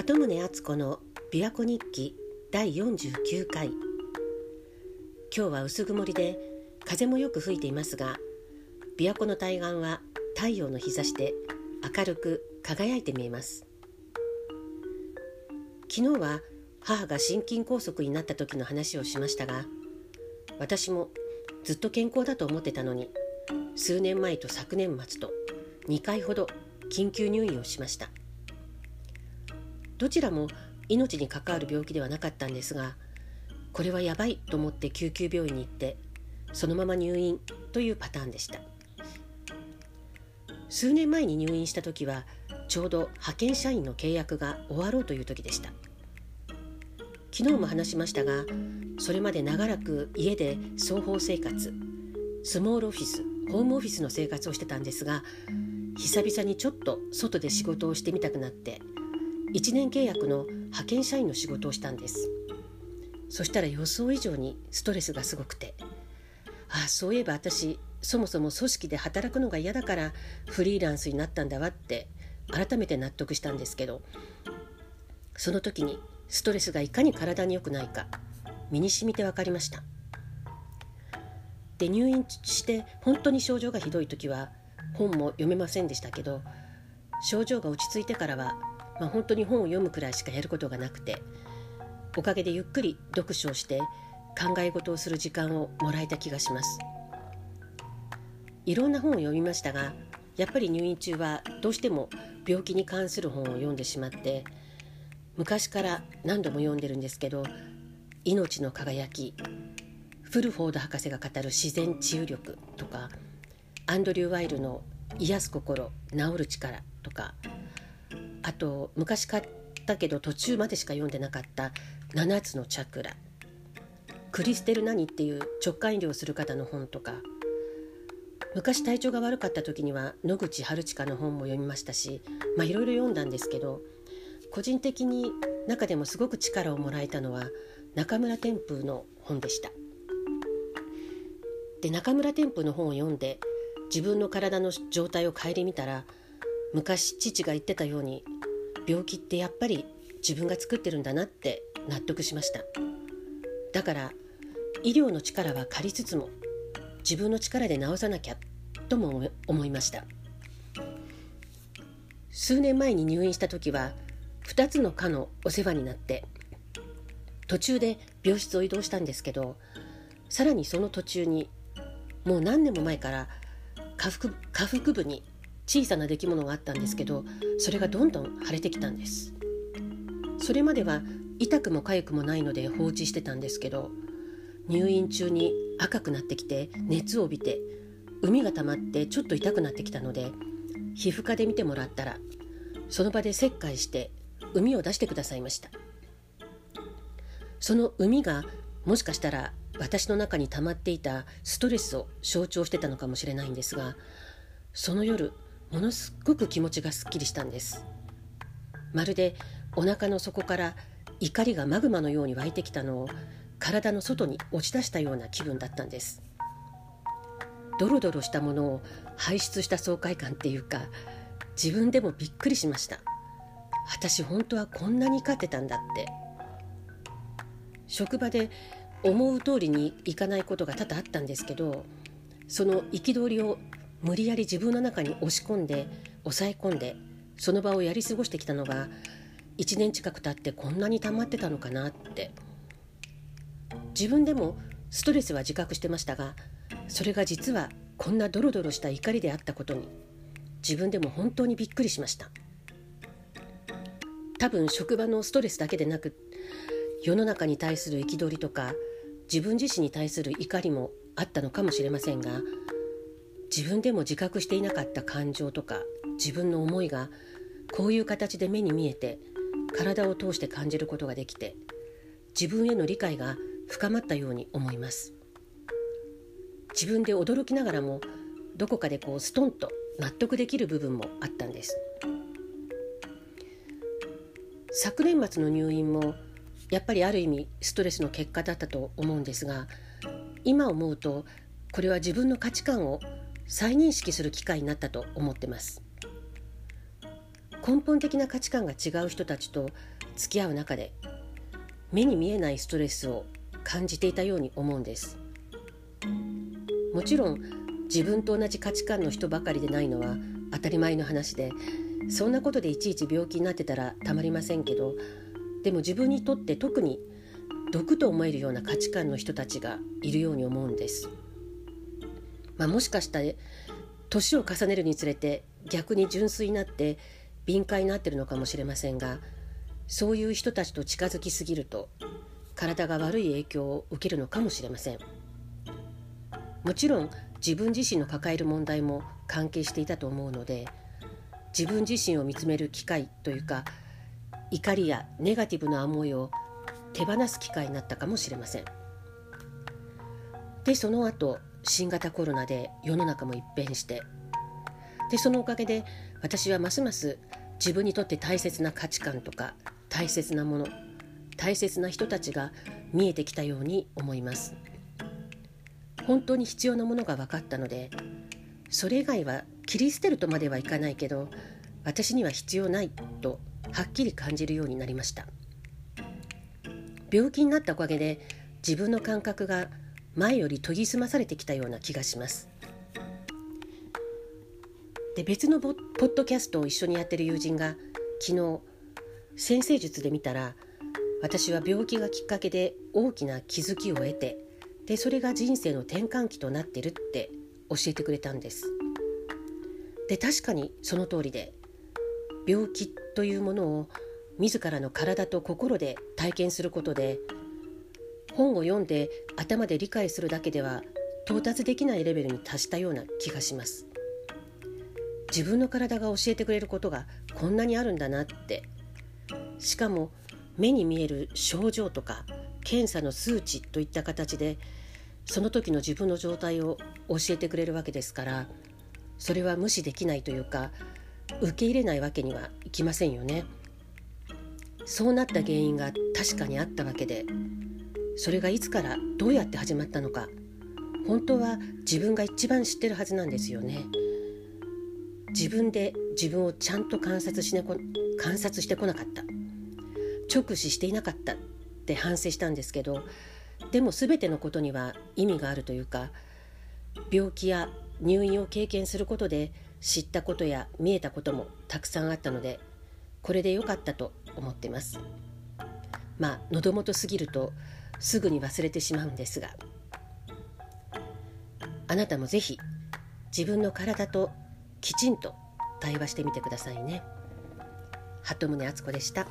鳩宗敦子の琵琶湖日記第49回。今日は薄曇りで風もよく吹いていますが琵琶湖の対岸は太陽の日差しで明るく輝いて見えます。昨日は母が心筋梗塞になった時の話をしましたが私もずっと健康だと思ってたのに数年前と昨年末と2回ほど緊急入院をしました。どちらも命に関わる病気ではなかったんですがこれはやばいと思って救急病院に行ってそのまま入院というパターンでした。数年前に入院した時はちょうど派遣社員の契約が終わろうという時でした。昨日も話しましたがそれまで長らく家で双方生活スモールオフィスホームオフィスの生活をしてたんですが久々にちょっと外で仕事をしてみたくなって1年契約の派遣社員の仕事をしたんです。そしたら予想以上にストレスがすごくてああそういえば私そもそも組織で働くのが嫌だからフリーランスになったんだわって改めて納得したんですけど。その時にストレスがいかに体に良くないか身に染みて分かりました。で入院して本当に症状がひどい時は本も読めませんでしたけど症状が落ち着いてからはまあ、本当に本を読むくらいしかやることがなくておかげでゆっくり読書をして考え事をする時間をもらえた気がします。いろんな本を読みましたがやっぱり入院中はどうしても病気に関する本を読んでしまって昔から何度も読んでるんですけど「命の輝き」フルフォード博士が語る自然治癒力とかアンドリュー・ワイルの癒す心治る力とかあと昔買ったけど途中までしか読んでなかった「7つのチャクラ」クリステル・ナニっていう直感医療する方の本とか昔体調が悪かった時には野口春近の本も読みましたしまあいろいろ読んだんですけど個人的に中でもすごく力をもらえたのは中村天風の本でした。で中村天風の本を読んで自分の体の状態を顧みたら昔父が言ってたように病気ってやっぱり自分が作ってるんだなって納得しました。だから医療の力は借りつつも自分の力で治さなきゃとも思いました。数年前に入院した時は2つの科のお世話になって途中で病室を移動したんですけどさらにその途中にもう何年も前から下腹下腹部に小さな出来物があったんですけどそれがどんどん腫れてきたんです。それまでは痛くも痒くもないので放置してたんですけど入院中に赤くなってきて熱を帯びて膿が溜まってちょっと痛くなってきたので皮膚科で見てもらったらその場で切開して膿を出してくださいました。その膿がもしかしたら私の中に溜まっていたストレスを象徴してたのかもしれないんですがその夜ものすごく気持ちがすっきりしたんです。まるでお腹の底から怒りがマグマのように湧いてきたのを体の外に落ち出したような気分だったんです。ドロドロしたものを排出した爽快感っていうか自分でもびっくりしました。私本当はこんなに勝ってたんだって。職場で思う通りにいかないことが多々あったんですけどその憤りを無理やり自分の中に押し込んで抑え込んでその場をやり過ごしてきたのが1年近く経ってこんなに溜まってたのかなって。自分でもストレスは自覚してましたがそれが実はこんなドロドロした怒りであったことに自分でも本当にびっくりしました。多分職場のストレスだけでなく世の中に対する憤りとか自分自身に対する怒りもあったのかもしれませんが自分でも自覚していなかった感情とか自分の思いがこういう形で目に見えて体を通して感じることができて自分への理解が深まったように思います。自分で驚きながらもどこかでこうストンと納得できる部分もあったんです。昨年末の入院もやっぱりある意味ストレスの結果だったと思うんですが今思うとこれは自分の価値観を再認識する機会になったと思ってます根本的な価値観が違う人たちと付き合う中で目に見えないストレスを感じていたように思うんですもちろん自分と同じ価値観の人ばかりでないのは当たり前の話でそんなことでいちいち病気になってたらたまりませんけどでも自分にとって特に毒と思えるような価値観の人たちがいるように思うんです。まあ、もしかしたら年を重ねるにつれて逆に純粋になって敏感になってるのかもしれませんがそういう人たちと近づきすぎると体が悪い影響を受けるのかもしれません。もちろん自分自身の抱える問題も関係していたと思うので自分自身を見つめる機会というか怒りやネガティブな思いを手放す機会になったかもしれません。でその後新型コロナで世の中も一変して。でそのおかげで私はますます自分にとって大切な価値観とか大切なもの大切な人たちが見えてきたように思います。本当に必要なものが分かったのでそれ以外は切り捨てるとまではいかないけど私には必要ないとはっきり感じるようになりました。病気になったおかげで自分の感覚が前より研ぎ澄まされてきたような気がします。で別のポッドキャストを一緒にやってる友人が昨日先生術で見たら私は病気がきっかけで大きな気づきを得てでそれが人生の転換期となってるって教えてくれたんです。で確かにその通りで病気というものを自らの体と心で体験することで本を読んで頭で理解するだけでは到達できないレベルに達したような気がします自分の体が教えてくれることがこんなにあるんだなってしかも目に見える症状とか検査の数値といった形でその時の自分の状態を教えてくれるわけですからそれは無視できないというか受け入れないわけにはいきませんよね。そうなった原因が確かにあったわけでそれがいつからどうやって始まったのか。本当は自分が一番知ってるはずなんですよね。自分で自分をちゃんと観察し,、ね、観察してこなかった。直視していなかったって反省したんですけどでも全てのことには意味があるというか病気や入院を経験することで知ったことや見えたこともたくさんあったのでこれで良かったと思ってます。まあ喉元すぎるとすぐに忘れてしまうんですがあなたもぜひ自分の体ときちんと対話してみてくださいね鳩宗敦子でした。